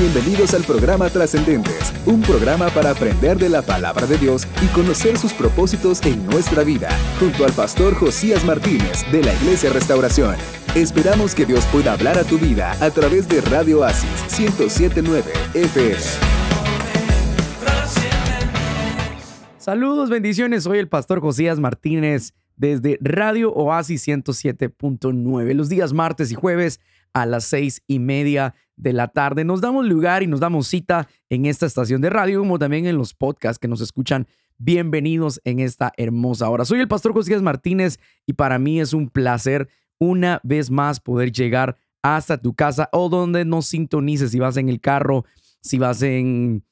Bienvenidos al programa Trascendentes, un programa para aprender de la palabra de Dios y conocer sus propósitos en nuestra vida, junto al pastor Josías Martínez de la Iglesia Restauración. Esperamos que Dios pueda hablar a tu vida a través de Radio Oasis 1079 FM. Saludos, bendiciones. Soy el pastor Josías Martínez desde Radio Oasis 107.9. Los días martes y jueves a las seis y media de la tarde. Nos damos lugar y nos damos cita en esta estación de radio, como también en los podcasts que nos escuchan. Bienvenidos en esta hermosa hora. Soy el pastor José Martínez y para mí es un placer una vez más poder llegar hasta tu casa o donde nos sintonices, si vas en el carro, si vas en,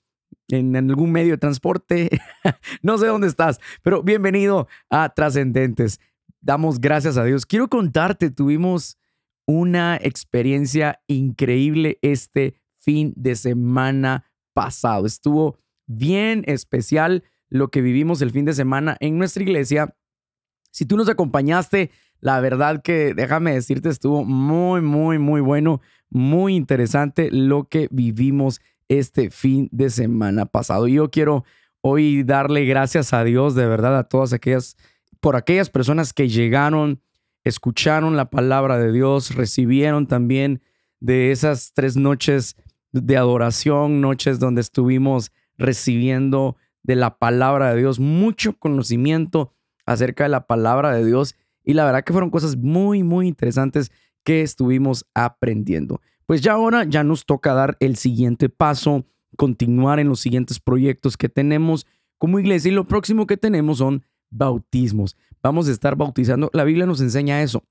en algún medio de transporte, no sé dónde estás, pero bienvenido a Trascendentes. Damos gracias a Dios. Quiero contarte, tuvimos una experiencia increíble este fin de semana pasado. Estuvo bien especial lo que vivimos el fin de semana en nuestra iglesia. Si tú nos acompañaste, la verdad que déjame decirte, estuvo muy, muy, muy bueno, muy interesante lo que vivimos este fin de semana pasado. Yo quiero hoy darle gracias a Dios de verdad a todas aquellas, por aquellas personas que llegaron escucharon la palabra de Dios, recibieron también de esas tres noches de adoración, noches donde estuvimos recibiendo de la palabra de Dios, mucho conocimiento acerca de la palabra de Dios y la verdad que fueron cosas muy, muy interesantes que estuvimos aprendiendo. Pues ya ahora ya nos toca dar el siguiente paso, continuar en los siguientes proyectos que tenemos como iglesia y lo próximo que tenemos son bautismos. Vamos a estar bautizando. La Biblia nos enseña eso.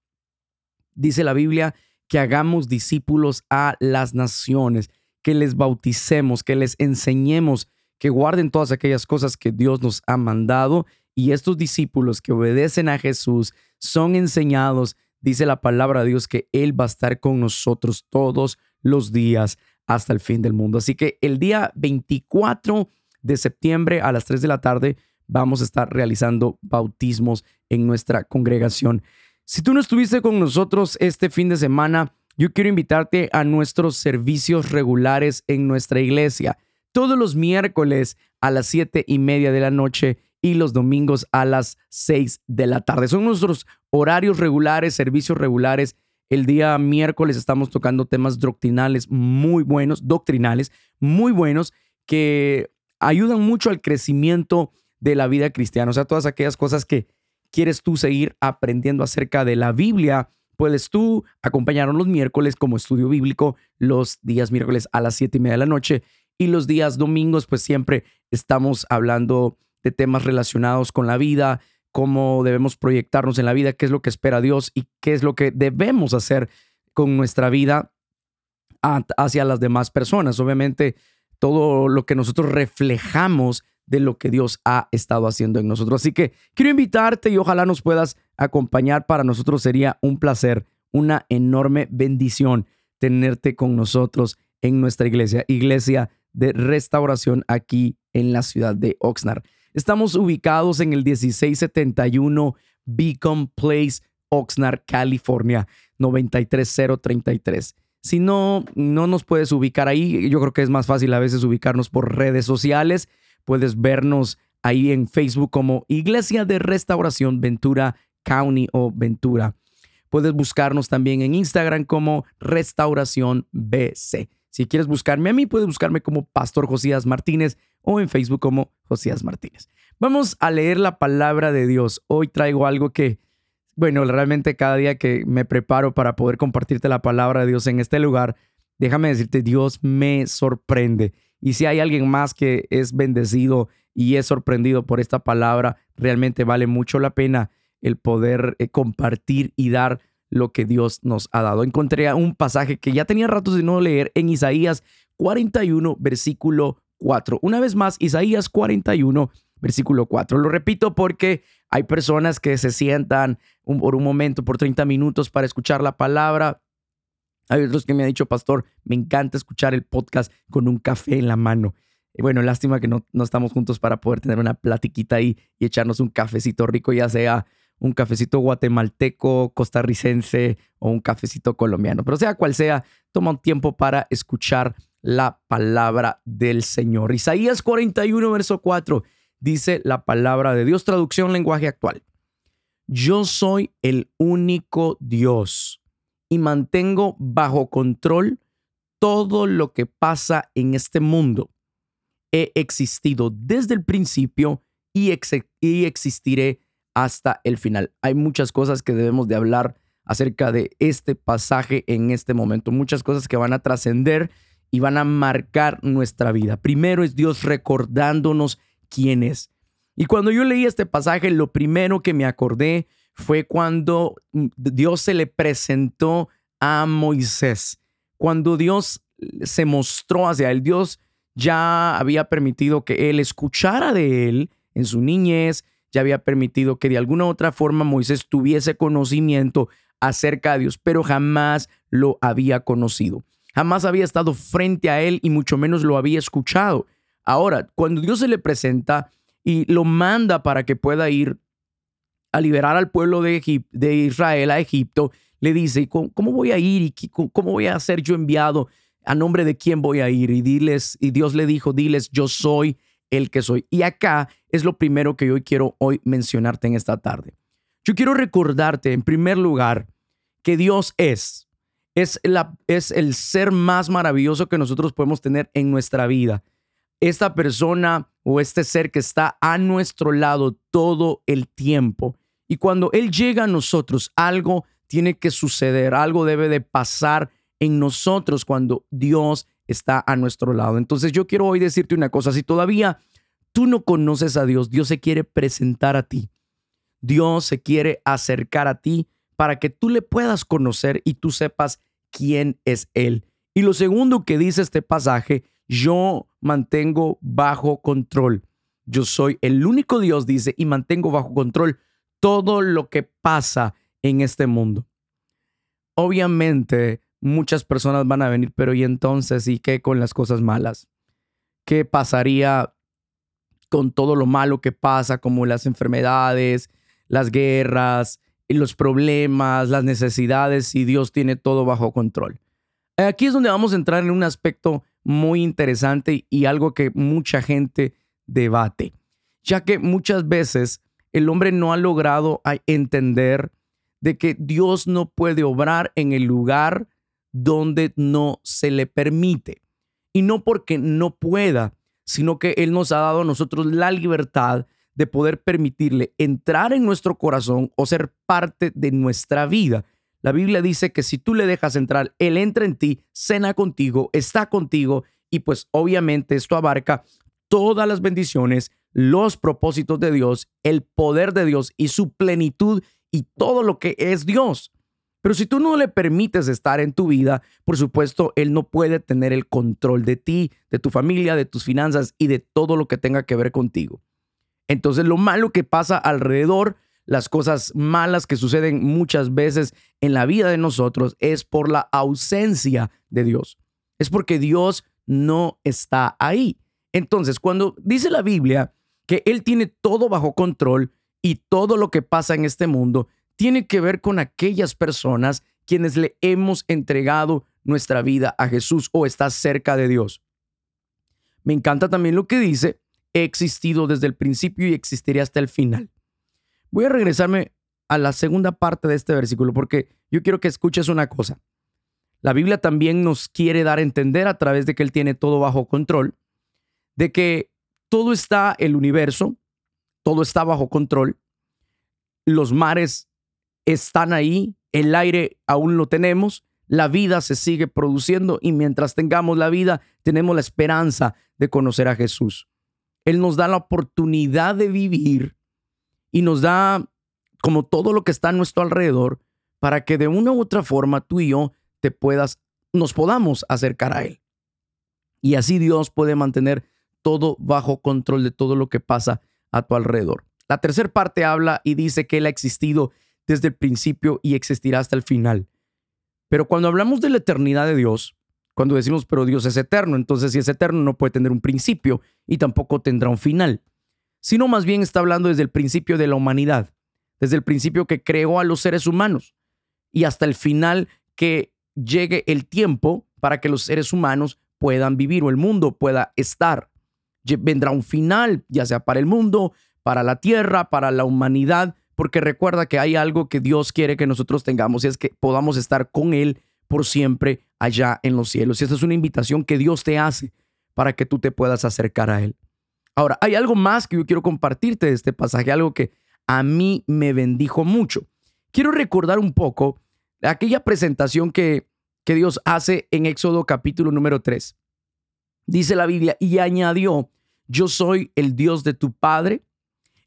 Dice la Biblia que hagamos discípulos a las naciones, que les bauticemos, que les enseñemos, que guarden todas aquellas cosas que Dios nos ha mandado. Y estos discípulos que obedecen a Jesús son enseñados, dice la palabra de Dios, que Él va a estar con nosotros todos los días hasta el fin del mundo. Así que el día 24 de septiembre a las 3 de la tarde vamos a estar realizando bautismos en nuestra congregación. Si tú no estuviste con nosotros este fin de semana, yo quiero invitarte a nuestros servicios regulares en nuestra iglesia. Todos los miércoles a las siete y media de la noche y los domingos a las seis de la tarde. Son nuestros horarios regulares, servicios regulares. El día miércoles estamos tocando temas doctrinales muy buenos, doctrinales muy buenos, que ayudan mucho al crecimiento de la vida cristiana. O sea, todas aquellas cosas que quieres tú seguir aprendiendo acerca de la Biblia, puedes tú acompañarnos los miércoles como estudio bíblico, los días miércoles a las siete y media de la noche y los días domingos, pues siempre estamos hablando de temas relacionados con la vida, cómo debemos proyectarnos en la vida, qué es lo que espera Dios y qué es lo que debemos hacer con nuestra vida hacia las demás personas. Obviamente, todo lo que nosotros reflejamos de lo que Dios ha estado haciendo en nosotros. Así que quiero invitarte y ojalá nos puedas acompañar. Para nosotros sería un placer, una enorme bendición tenerte con nosotros en nuestra iglesia, iglesia de restauración aquí en la ciudad de Oxnard. Estamos ubicados en el 1671 Beacon Place, Oxnard, California, 93033. Si no, no nos puedes ubicar ahí, yo creo que es más fácil a veces ubicarnos por redes sociales. Puedes vernos ahí en Facebook como Iglesia de Restauración Ventura County o Ventura. Puedes buscarnos también en Instagram como Restauración BC. Si quieres buscarme a mí, puedes buscarme como Pastor Josías Martínez o en Facebook como Josías Martínez. Vamos a leer la palabra de Dios. Hoy traigo algo que, bueno, realmente cada día que me preparo para poder compartirte la palabra de Dios en este lugar, déjame decirte, Dios me sorprende. Y si hay alguien más que es bendecido y es sorprendido por esta palabra, realmente vale mucho la pena el poder eh, compartir y dar lo que Dios nos ha dado. Encontré un pasaje que ya tenía ratos de no leer en Isaías 41, versículo 4. Una vez más, Isaías 41, versículo 4. Lo repito porque hay personas que se sientan por un momento, por 30 minutos para escuchar la palabra hay otros que me han dicho, pastor, me encanta escuchar el podcast con un café en la mano. Y bueno, lástima que no, no estamos juntos para poder tener una platiquita ahí y echarnos un cafecito rico, ya sea un cafecito guatemalteco, costarricense o un cafecito colombiano. Pero sea cual sea, toma un tiempo para escuchar la palabra del Señor. Isaías 41, verso 4 dice la palabra de Dios, traducción lenguaje actual. Yo soy el único Dios y mantengo bajo control todo lo que pasa en este mundo. He existido desde el principio y, y existiré hasta el final. Hay muchas cosas que debemos de hablar acerca de este pasaje en este momento, muchas cosas que van a trascender y van a marcar nuestra vida. Primero es Dios recordándonos quién es. Y cuando yo leí este pasaje, lo primero que me acordé fue cuando Dios se le presentó a Moisés. Cuando Dios se mostró hacia él, Dios ya había permitido que él escuchara de él en su niñez, ya había permitido que de alguna u otra forma Moisés tuviese conocimiento acerca de Dios, pero jamás lo había conocido. Jamás había estado frente a él y mucho menos lo había escuchado. Ahora, cuando Dios se le presenta y lo manda para que pueda ir a liberar al pueblo de, de Israel a Egipto, le dice, ¿cómo voy a ir y cómo voy a ser yo enviado? ¿A nombre de quién voy a ir? Y, diles, y Dios le dijo, diles, yo soy el que soy. Y acá es lo primero que yo quiero hoy mencionarte en esta tarde. Yo quiero recordarte, en primer lugar, que Dios es. Es, la, es el ser más maravilloso que nosotros podemos tener en nuestra vida. Esta persona o este ser que está a nuestro lado todo el tiempo. Y cuando Él llega a nosotros, algo tiene que suceder, algo debe de pasar en nosotros cuando Dios está a nuestro lado. Entonces yo quiero hoy decirte una cosa, si todavía tú no conoces a Dios, Dios se quiere presentar a ti. Dios se quiere acercar a ti para que tú le puedas conocer y tú sepas quién es Él. Y lo segundo que dice este pasaje, yo mantengo bajo control. Yo soy el único Dios, dice, y mantengo bajo control todo lo que pasa en este mundo. Obviamente, muchas personas van a venir, pero ¿y entonces y qué con las cosas malas? ¿Qué pasaría con todo lo malo que pasa, como las enfermedades, las guerras, los problemas, las necesidades, si Dios tiene todo bajo control? Aquí es donde vamos a entrar en un aspecto muy interesante y algo que mucha gente debate, ya que muchas veces el hombre no ha logrado entender de que Dios no puede obrar en el lugar donde no se le permite. Y no porque no pueda, sino que Él nos ha dado a nosotros la libertad de poder permitirle entrar en nuestro corazón o ser parte de nuestra vida. La Biblia dice que si tú le dejas entrar, Él entra en ti, cena contigo, está contigo y pues obviamente esto abarca todas las bendiciones, los propósitos de Dios, el poder de Dios y su plenitud y todo lo que es Dios. Pero si tú no le permites estar en tu vida, por supuesto, Él no puede tener el control de ti, de tu familia, de tus finanzas y de todo lo que tenga que ver contigo. Entonces, lo malo que pasa alrededor, las cosas malas que suceden muchas veces en la vida de nosotros, es por la ausencia de Dios. Es porque Dios no está ahí. Entonces, cuando dice la Biblia que Él tiene todo bajo control y todo lo que pasa en este mundo tiene que ver con aquellas personas quienes le hemos entregado nuestra vida a Jesús o está cerca de Dios. Me encanta también lo que dice, he existido desde el principio y existiré hasta el final. Voy a regresarme a la segunda parte de este versículo porque yo quiero que escuches una cosa. La Biblia también nos quiere dar a entender a través de que Él tiene todo bajo control, de que todo está, el universo, todo está bajo control, los mares están ahí, el aire aún lo tenemos, la vida se sigue produciendo y mientras tengamos la vida, tenemos la esperanza de conocer a Jesús. Él nos da la oportunidad de vivir y nos da como todo lo que está a nuestro alrededor para que de una u otra forma tú y yo te puedas, nos podamos acercar a Él. Y así Dios puede mantener todo bajo control de todo lo que pasa a tu alrededor. La tercera parte habla y dice que Él ha existido desde el principio y existirá hasta el final. Pero cuando hablamos de la eternidad de Dios, cuando decimos, pero Dios es eterno, entonces si es eterno no puede tener un principio y tampoco tendrá un final, sino más bien está hablando desde el principio de la humanidad, desde el principio que creó a los seres humanos y hasta el final que llegue el tiempo para que los seres humanos puedan vivir o el mundo pueda estar. Vendrá un final, ya sea para el mundo, para la tierra, para la humanidad, porque recuerda que hay algo que Dios quiere que nosotros tengamos y es que podamos estar con Él por siempre allá en los cielos. Y esta es una invitación que Dios te hace para que tú te puedas acercar a Él. Ahora, hay algo más que yo quiero compartirte de este pasaje, algo que a mí me bendijo mucho. Quiero recordar un poco aquella presentación que, que Dios hace en Éxodo capítulo número 3. Dice la Biblia, y añadió, yo soy el Dios de tu Padre,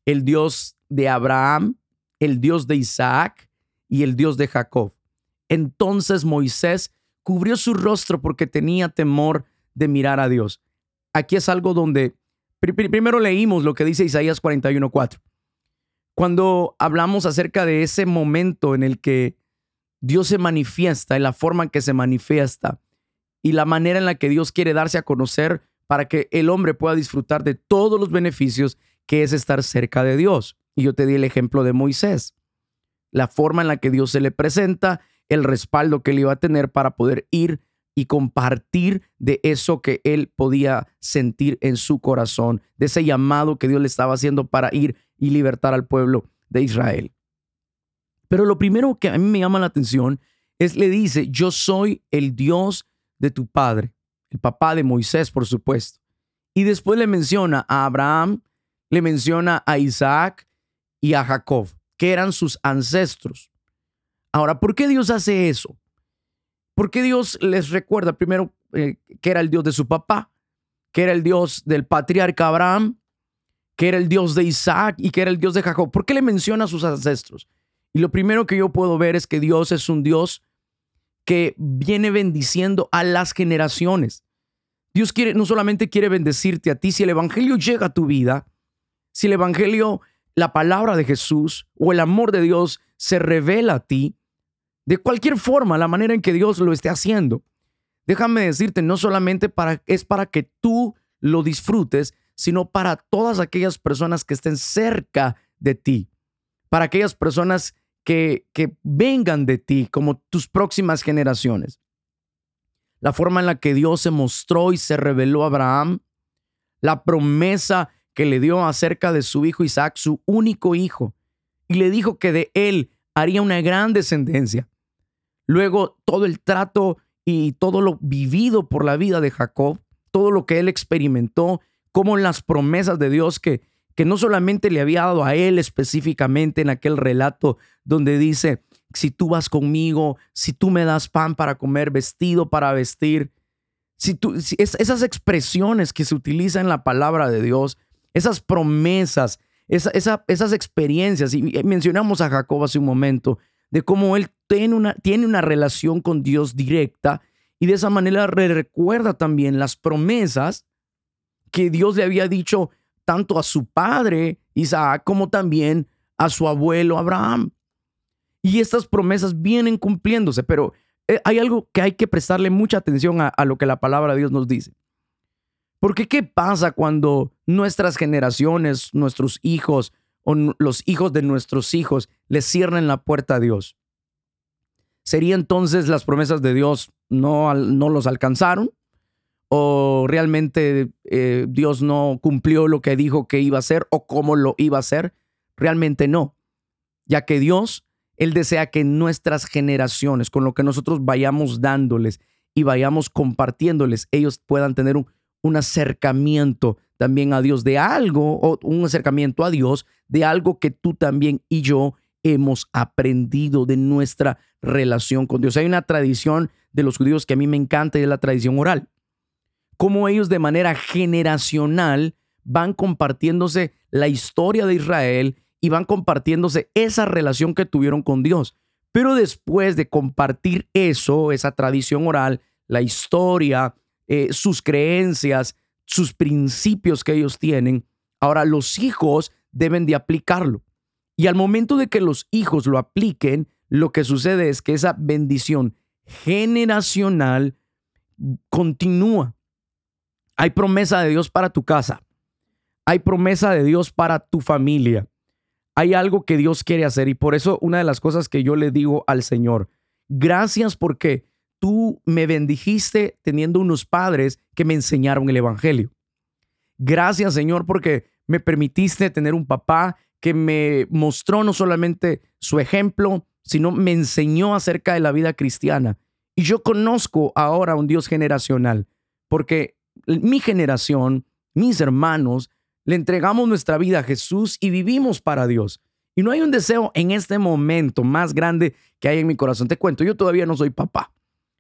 el Dios de Abraham, el Dios de Isaac y el Dios de Jacob. Entonces Moisés cubrió su rostro porque tenía temor de mirar a Dios. Aquí es algo donde primero leímos lo que dice Isaías 41:4. Cuando hablamos acerca de ese momento en el que Dios se manifiesta, en la forma en que se manifiesta y la manera en la que Dios quiere darse a conocer para que el hombre pueda disfrutar de todos los beneficios que es estar cerca de Dios. Y yo te di el ejemplo de Moisés, la forma en la que Dios se le presenta, el respaldo que él iba a tener para poder ir y compartir de eso que él podía sentir en su corazón, de ese llamado que Dios le estaba haciendo para ir y libertar al pueblo de Israel. Pero lo primero que a mí me llama la atención es, le dice, yo soy el Dios de tu padre, el papá de Moisés, por supuesto. Y después le menciona a Abraham, le menciona a Isaac y a Jacob, que eran sus ancestros. Ahora, ¿por qué Dios hace eso? ¿Por qué Dios les recuerda primero eh, que era el Dios de su papá, que era el Dios del patriarca Abraham, que era el Dios de Isaac y que era el Dios de Jacob. ¿Por qué le menciona a sus ancestros? Y lo primero que yo puedo ver es que Dios es un Dios que viene bendiciendo a las generaciones. Dios quiere, no solamente quiere bendecirte a ti, si el Evangelio llega a tu vida, si el Evangelio, la palabra de Jesús o el amor de Dios se revela a ti, de cualquier forma, la manera en que Dios lo esté haciendo, déjame decirte, no solamente para, es para que tú lo disfrutes, sino para todas aquellas personas que estén cerca de ti, para aquellas personas que, vengan de ti como tus próximas generaciones. La forma en la que Dios se mostró y se reveló a Abraham, la promesa que le dio acerca de su hijo Isaac, su único hijo, y le dijo que de él haría una gran descendencia. Luego todo el trato y todo lo vivido por la vida de Jacob, todo lo que él experimentó como las promesas de Dios que, que no solamente le había dado a él específicamente en aquel relato donde dice, si tú vas conmigo, si tú me das pan para comer, vestido para vestir, si tú, esas expresiones que se utilizan en la palabra de Dios, esas promesas, esas experiencias, y mencionamos a Jacob hace un momento, de cómo él tiene una, tiene una relación con Dios directa y de esa manera recuerda también las promesas que Dios le había dicho tanto a su padre Isaac como también a su abuelo Abraham. Y estas promesas vienen cumpliéndose, pero eh, hay algo que hay que prestarle mucha atención a, lo que la palabra de Dios nos dice. Porque ¿qué pasa cuando nuestras generaciones, nuestros hijos o los hijos de nuestros hijos les cierran la puerta a Dios? ¿Sería entonces las promesas de Dios no, no los alcanzaron? O realmente eh, Dios no cumplió lo que dijo que iba a hacer o cómo lo iba a hacer. Realmente no, ya que Dios, Él desea que nuestras generaciones, con lo que nosotros vayamos dándoles y vayamos compartiéndoles, ellos puedan tener un, un acercamiento también a Dios de algo, o un acercamiento a Dios de algo que tú también y yo hemos aprendido de nuestra relación con Dios. Hay una tradición de los judíos que a mí me encanta y es la tradición oral cómo ellos de manera generacional van compartiéndose la historia de Israel y van compartiéndose esa relación que tuvieron con Dios. Pero después de compartir eso, esa tradición oral, la historia, eh, sus creencias, sus principios que ellos tienen, ahora los hijos deben de aplicarlo. Y al momento de que los hijos lo apliquen, lo que sucede es que esa bendición generacional continúa. Hay promesa de Dios para tu casa. Hay promesa de Dios para tu familia. Hay algo que Dios quiere hacer y por eso una de las cosas que yo le digo al Señor, gracias porque tú me bendijiste teniendo unos padres que me enseñaron el Evangelio. Gracias Señor porque me permitiste tener un papá que me mostró no solamente su ejemplo, sino me enseñó acerca de la vida cristiana. Y yo conozco ahora un Dios generacional, porque mi generación, mis hermanos, le entregamos nuestra vida a Jesús y vivimos para Dios. Y no hay un deseo en este momento más grande que hay en mi corazón. Te cuento, yo todavía no soy papá,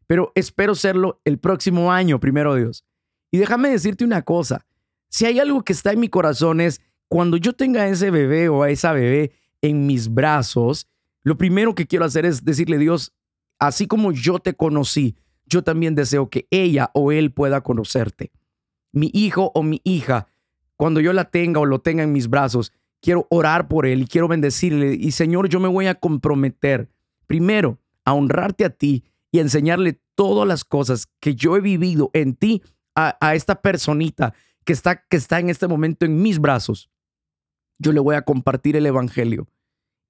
pero espero serlo el próximo año, primero Dios. Y déjame decirte una cosa, si hay algo que está en mi corazón es cuando yo tenga ese bebé o a esa bebé en mis brazos, lo primero que quiero hacer es decirle, Dios, así como yo te conocí, yo también deseo que ella o él pueda conocerte. Mi hijo o mi hija, cuando yo la tenga o lo tenga en mis brazos, quiero orar por él y quiero bendecirle. Y Señor, yo me voy a comprometer primero a honrarte a ti y enseñarle todas las cosas que yo he vivido en ti a, a esta personita que está, que está en este momento en mis brazos yo le voy a compartir el Evangelio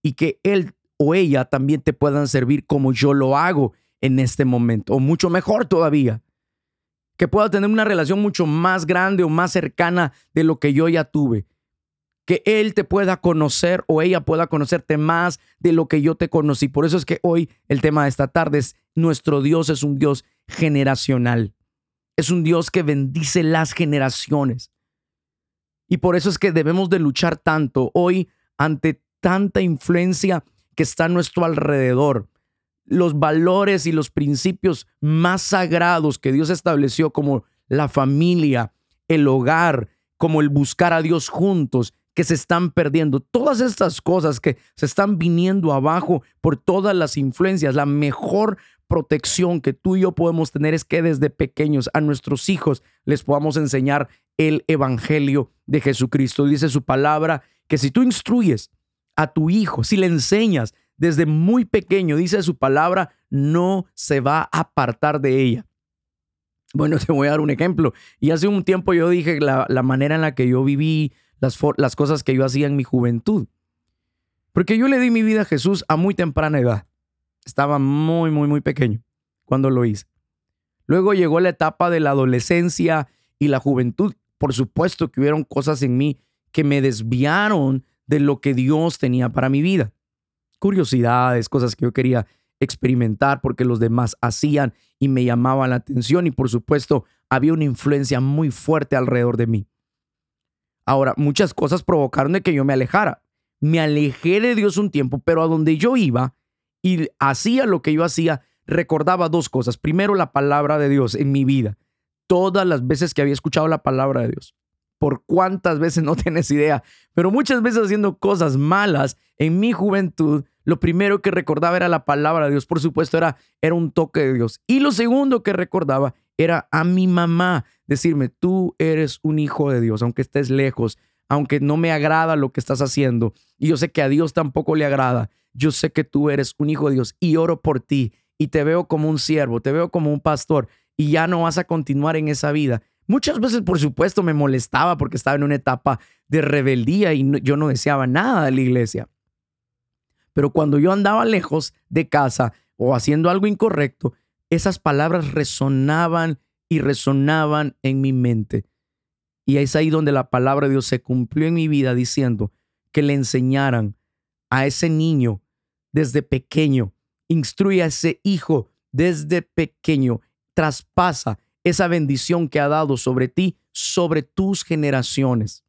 y que él o ella también te puedan servir como yo lo hago en este momento, o mucho mejor todavía, que pueda tener una relación mucho más grande o más cercana de lo que yo ya tuve, que él te pueda conocer o ella pueda conocerte más de lo que yo te conocí. Por eso es que hoy el tema de esta tarde es, nuestro Dios es un Dios generacional, es un Dios que bendice las generaciones. Y por eso es que debemos de luchar tanto hoy ante tanta influencia que está a nuestro alrededor. Los valores y los principios más sagrados que Dios estableció como la familia, el hogar, como el buscar a Dios juntos, que se están perdiendo. Todas estas cosas que se están viniendo abajo por todas las influencias. La mejor protección que tú y yo podemos tener es que desde pequeños a nuestros hijos les podamos enseñar el Evangelio de Jesucristo. Dice su palabra que si tú instruyes a tu hijo, si le enseñas desde muy pequeño, dice su palabra, no se va a apartar de ella. Bueno, te voy a dar un ejemplo. Y hace un tiempo yo dije la, manera en la que yo viví, las, las cosas que yo hacía en mi juventud. Porque yo le di mi vida a Jesús a muy temprana edad. Estaba muy, muy, muy pequeño cuando lo hice. Luego llegó la etapa de la adolescencia y la juventud por supuesto que hubieron cosas en mí que me desviaron de lo que Dios tenía para mi vida. Curiosidades, cosas que yo quería experimentar porque los demás hacían y me llamaban la atención y por supuesto había una influencia muy fuerte alrededor de mí. Ahora, muchas cosas provocaron de que yo me alejara. Me alejé de Dios un tiempo, pero a donde yo iba y hacía lo que yo hacía, recordaba dos cosas. Primero, la palabra de Dios en mi vida todas las veces que había escuchado la palabra de Dios. Por cuántas veces no tienes idea, pero muchas veces haciendo cosas malas en mi juventud, lo primero que recordaba era la palabra de Dios. Por supuesto, era, era un toque de Dios. Y lo segundo que recordaba era a mi mamá decirme, tú eres un hijo de Dios, aunque estés lejos, aunque no me agrada lo que estás haciendo. Y yo sé que a Dios tampoco le agrada. Yo sé que tú eres un hijo de Dios y oro por ti y te veo como un siervo, te veo como un pastor y ya no vas a continuar en esa vida. Muchas veces, por supuesto, me molestaba porque estaba en una etapa de rebeldía y yo no deseaba nada de la iglesia. Pero cuando yo andaba lejos de casa o haciendo algo incorrecto, esas palabras resonaban y resonaban en mi mente. Y es ahí donde la palabra de Dios se cumplió en mi vida diciendo que le enseñaran a ese niño desde pequeño, instruye a ese hijo desde pequeño traspasa esa bendición que ha dado sobre ti, sobre tus generaciones.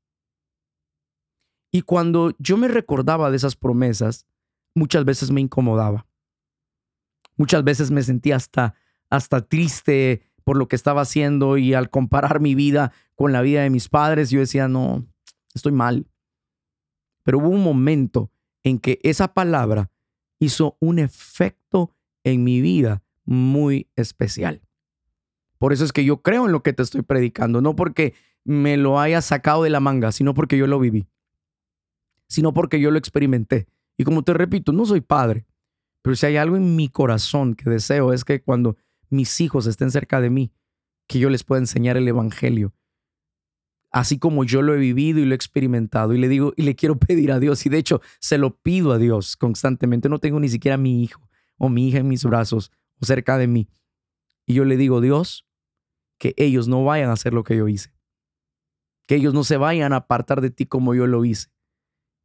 Y cuando yo me recordaba de esas promesas, muchas veces me incomodaba. Muchas veces me sentía hasta, hasta triste por lo que estaba haciendo y al comparar mi vida con la vida de mis padres, yo decía, no, estoy mal. Pero hubo un momento en que esa palabra hizo un efecto en mi vida muy especial. Por eso es que yo creo en lo que te estoy predicando, no porque me lo haya sacado de la manga, sino porque yo lo viví, sino porque yo lo experimenté. Y como te repito, no soy padre, pero si hay algo en mi corazón que deseo es que cuando mis hijos estén cerca de mí, que yo les pueda enseñar el Evangelio, así como yo lo he vivido y lo he experimentado. Y le digo, y le quiero pedir a Dios, y de hecho se lo pido a Dios constantemente. No tengo ni siquiera a mi hijo o mi hija en mis brazos o cerca de mí Y yo le digo, Dios, que ellos no vayan a hacer lo que yo hice. Que ellos no se vayan a apartar de ti como yo lo hice.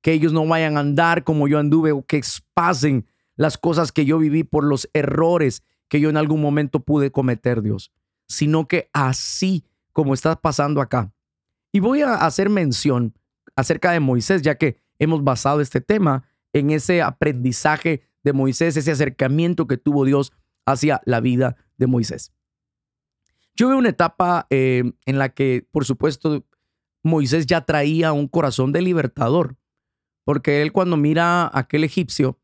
Que ellos no vayan a andar como yo anduve o que pasen las cosas que yo viví por los errores que yo en algún momento pude cometer, Dios. Sino que así como está pasando acá. Y voy a hacer mención acerca de Moisés, ya que hemos basado este tema en ese aprendizaje de Moisés, ese acercamiento que tuvo Dios hacia la vida de Moisés. Yo veo una etapa eh, en la que, por supuesto, Moisés ya traía un corazón de libertador, porque él cuando mira a aquel egipcio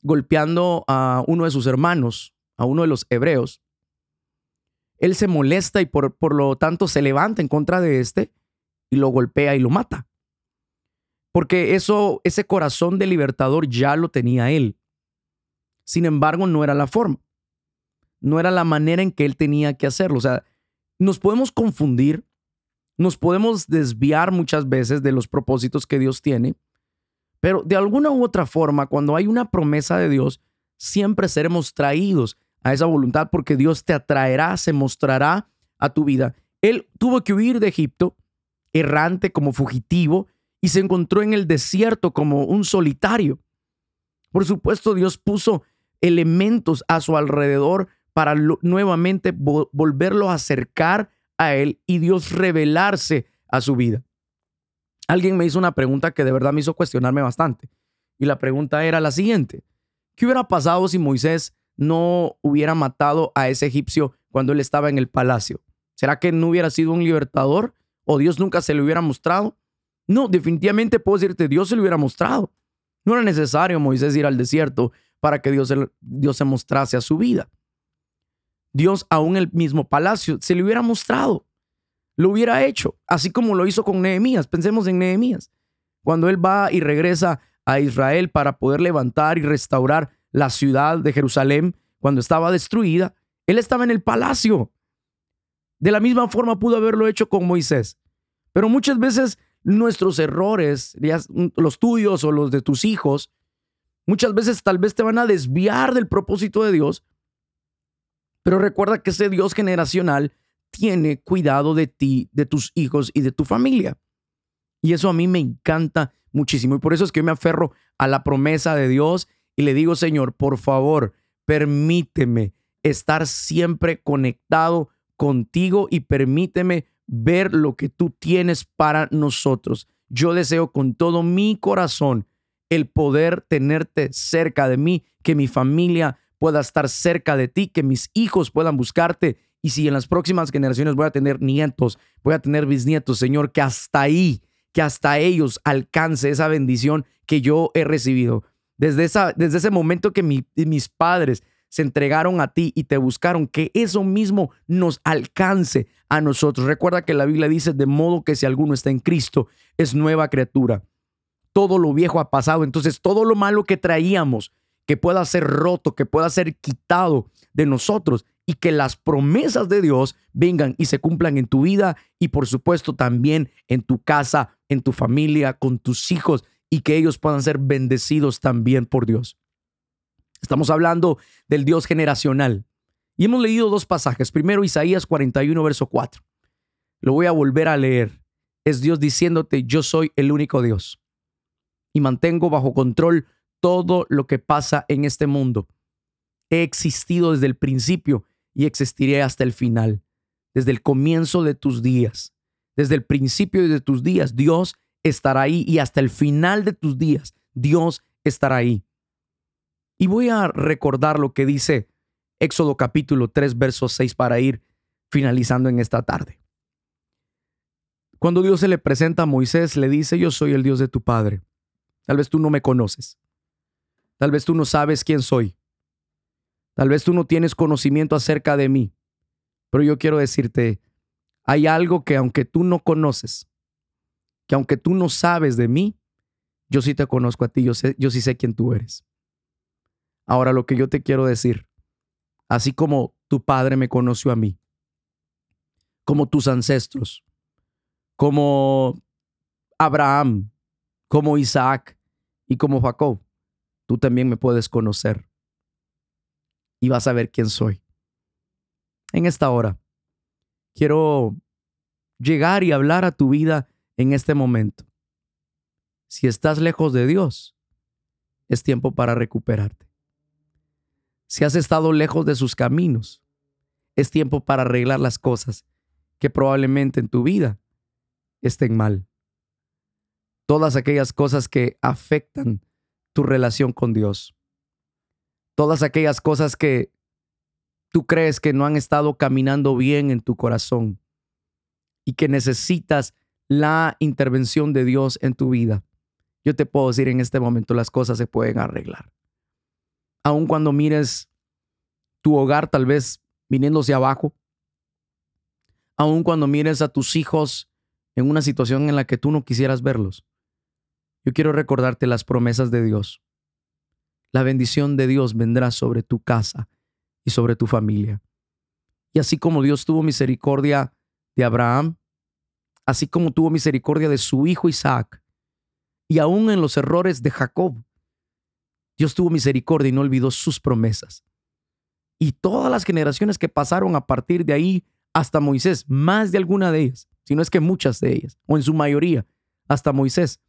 golpeando a uno de sus hermanos, a uno de los hebreos, él se molesta y por, por lo tanto se levanta en contra de este y lo golpea y lo mata. Porque eso, ese corazón de libertador ya lo tenía él. Sin embargo, no era la forma. No era la manera en que él tenía que hacerlo. O sea, nos podemos confundir, nos podemos desviar muchas veces de los propósitos que Dios tiene, pero de alguna u otra forma, cuando hay una promesa de Dios, siempre seremos traídos a esa voluntad porque Dios te atraerá, se mostrará a tu vida. Él tuvo que huir de Egipto, errante como fugitivo, y se encontró en el desierto como un solitario. Por supuesto, Dios puso elementos a su alrededor para nuevamente volverlo a acercar a Él y Dios revelarse a su vida. Alguien me hizo una pregunta que de verdad me hizo cuestionarme bastante. Y la pregunta era la siguiente. ¿Qué hubiera pasado si Moisés no hubiera matado a ese egipcio cuando él estaba en el palacio? ¿Será que no hubiera sido un libertador? ¿O Dios nunca se le hubiera mostrado? No, definitivamente puedo decirte, Dios se lo hubiera mostrado. No era necesario Moisés ir al desierto para que Dios, Dios se mostrase a su vida. Dios aún el mismo palacio se le hubiera mostrado, lo hubiera hecho, así como lo hizo con Nehemías. Pensemos en Nehemías, cuando él va y regresa a Israel para poder levantar y restaurar la ciudad de Jerusalén cuando estaba destruida, él estaba en el palacio. De la misma forma pudo haberlo hecho con Moisés. Pero muchas veces nuestros errores, los tuyos o los de tus hijos, muchas veces tal vez te van a desviar del propósito de Dios. Pero recuerda que ese Dios generacional tiene cuidado de ti, de tus hijos y de tu familia. Y eso a mí me encanta muchísimo. Y por eso es que yo me aferro a la promesa de Dios y le digo, Señor, por favor, permíteme estar siempre conectado contigo y permíteme ver lo que tú tienes para nosotros. Yo deseo con todo mi corazón el poder tenerte cerca de mí, que mi familia pueda estar cerca de ti, que mis hijos puedan buscarte y si en las próximas generaciones voy a tener nietos, voy a tener bisnietos, Señor, que hasta ahí, que hasta ellos alcance esa bendición que yo he recibido. Desde, esa, desde ese momento que mis padres se entregaron a ti y te buscaron, que eso mismo nos alcance a nosotros. Recuerda que la Biblia dice, de modo que si alguno está en Cristo, es nueva criatura. Todo lo viejo ha pasado, entonces todo lo malo que traíamos, que pueda ser roto, que pueda ser quitado de nosotros y que las promesas de Dios vengan y se cumplan en tu vida y por supuesto también en tu casa, en tu familia, con tus hijos y que ellos puedan ser bendecidos también por Dios. Estamos hablando del Dios generacional. Y hemos leído dos pasajes. Primero Isaías 41, verso 4. Lo voy a volver a leer. Es Dios diciéndote, yo soy el único Dios. Y mantengo bajo control todo lo que pasa en este mundo. He existido desde el principio y existiré hasta el final. Desde el comienzo de tus días. Desde el principio de tus días, Dios estará ahí y hasta el final de tus días, Dios estará ahí. Y voy a recordar lo que dice Éxodo capítulo 3, verso 6 para ir finalizando en esta tarde. Cuando Dios se le presenta a Moisés, le dice, yo soy el Dios de tu Padre. Tal vez tú no me conoces. Tal vez tú no sabes quién soy. Tal vez tú no tienes conocimiento acerca de mí. Pero yo quiero decirte, hay algo que aunque tú no conoces, que aunque tú no sabes de mí, yo sí te conozco a ti, yo, sé, sí sé quién tú eres. Ahora lo que yo te quiero decir, así como tu padre me conoció a mí, como tus ancestros, como Abraham, como Isaac y como Jacob, tú también me puedes conocer y vas a ver quién soy. en esta hora, quiero llegar y hablar a tu vida en este momento. Si estás lejos de Dios, es tiempo para recuperarte. Si has estado lejos de sus caminos, es tiempo para arreglar las cosas que probablemente en tu vida estén mal. Todas aquellas cosas que afectan tu relación con Dios. Todas aquellas cosas que tú crees que no han estado caminando bien en tu corazón y que necesitas la intervención de Dios en tu vida. Yo te puedo decir en este momento las cosas se pueden arreglar. Aun cuando mires tu hogar tal vez viniéndose abajo, aun cuando mires a tus hijos en una situación en la que tú no quisieras verlos, yo quiero recordarte las promesas de Dios. La bendición de Dios vendrá sobre tu casa y sobre tu familia. Y así como Dios tuvo misericordia de Abraham, así como tuvo misericordia de su hijo Isaac, y aún en los errores de Jacob, Dios tuvo misericordia y no olvidó sus promesas. Y todas las generaciones que pasaron a partir de ahí hasta Moisés, más de alguna de ellas, si no es que muchas de ellas, o en su mayoría, hasta Moisés,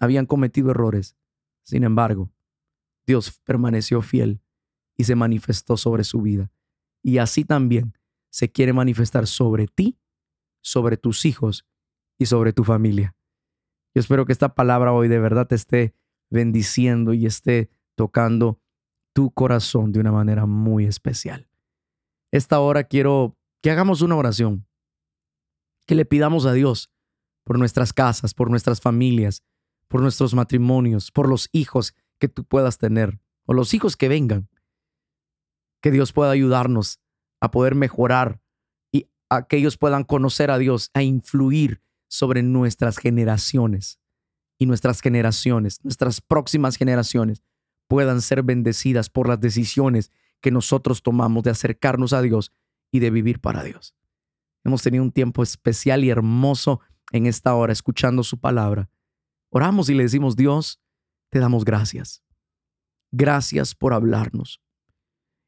habían cometido errores. Sin embargo, Dios permaneció fiel y se manifestó sobre su vida. Y así también se quiere manifestar sobre ti, sobre tus hijos y sobre tu familia. Yo espero que esta palabra hoy de verdad te esté bendiciendo y esté tocando tu corazón de una manera muy especial. Esta hora quiero que hagamos una oración, que le pidamos a Dios por nuestras casas, por nuestras familias, por nuestros matrimonios, por los hijos que tú puedas tener o los hijos que vengan que Dios pueda ayudarnos a poder mejorar y a que ellos puedan conocer a Dios, a influir sobre nuestras generaciones y nuestras generaciones, nuestras próximas generaciones puedan ser bendecidas por las decisiones que nosotros tomamos de acercarnos a Dios y de vivir para Dios. Hemos tenido un tiempo especial y hermoso en esta hora escuchando su palabra. Oramos y le decimos, Dios, te damos gracias. Gracias por hablarnos.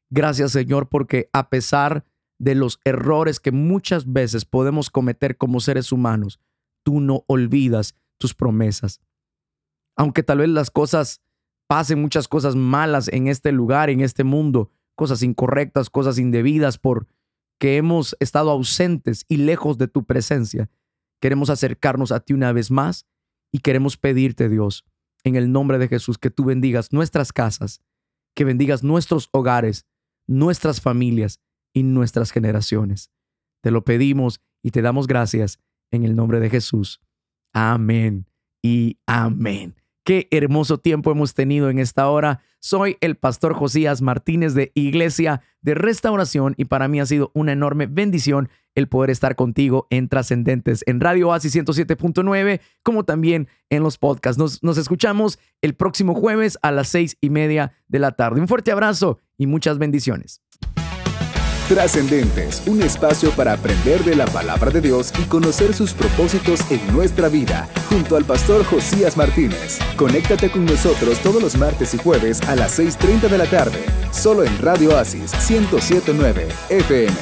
Gracias Señor porque a pesar de los errores que muchas veces podemos cometer como seres humanos, tú no olvidas tus promesas. Aunque tal vez las cosas pasen, muchas cosas malas en este lugar, en este mundo, cosas incorrectas, cosas indebidas, por que hemos estado ausentes y lejos de tu presencia, queremos acercarnos a ti una vez más y queremos pedirte, Dios, en el nombre de Jesús, que tú bendigas nuestras casas, que bendigas nuestros hogares, nuestras familias y nuestras generaciones. Te lo pedimos y te damos gracias en el nombre de Jesús. Amén y amén. Qué hermoso tiempo hemos tenido en esta hora. Soy el pastor Josías Martínez de Iglesia de Restauración y para mí ha sido una enorme bendición el poder estar contigo en Trascendentes, en Radio Oasis 107.9, como también en los podcasts. Nos, nos escuchamos el próximo jueves a las seis y media de la tarde. Un fuerte abrazo y muchas bendiciones. Trascendentes, un espacio para aprender de la palabra de Dios y conocer sus propósitos en nuestra vida, junto al pastor Josías Martínez. Conéctate con nosotros todos los martes y jueves a las 6.30 de la tarde, solo en Radio Oasis 1079 FM.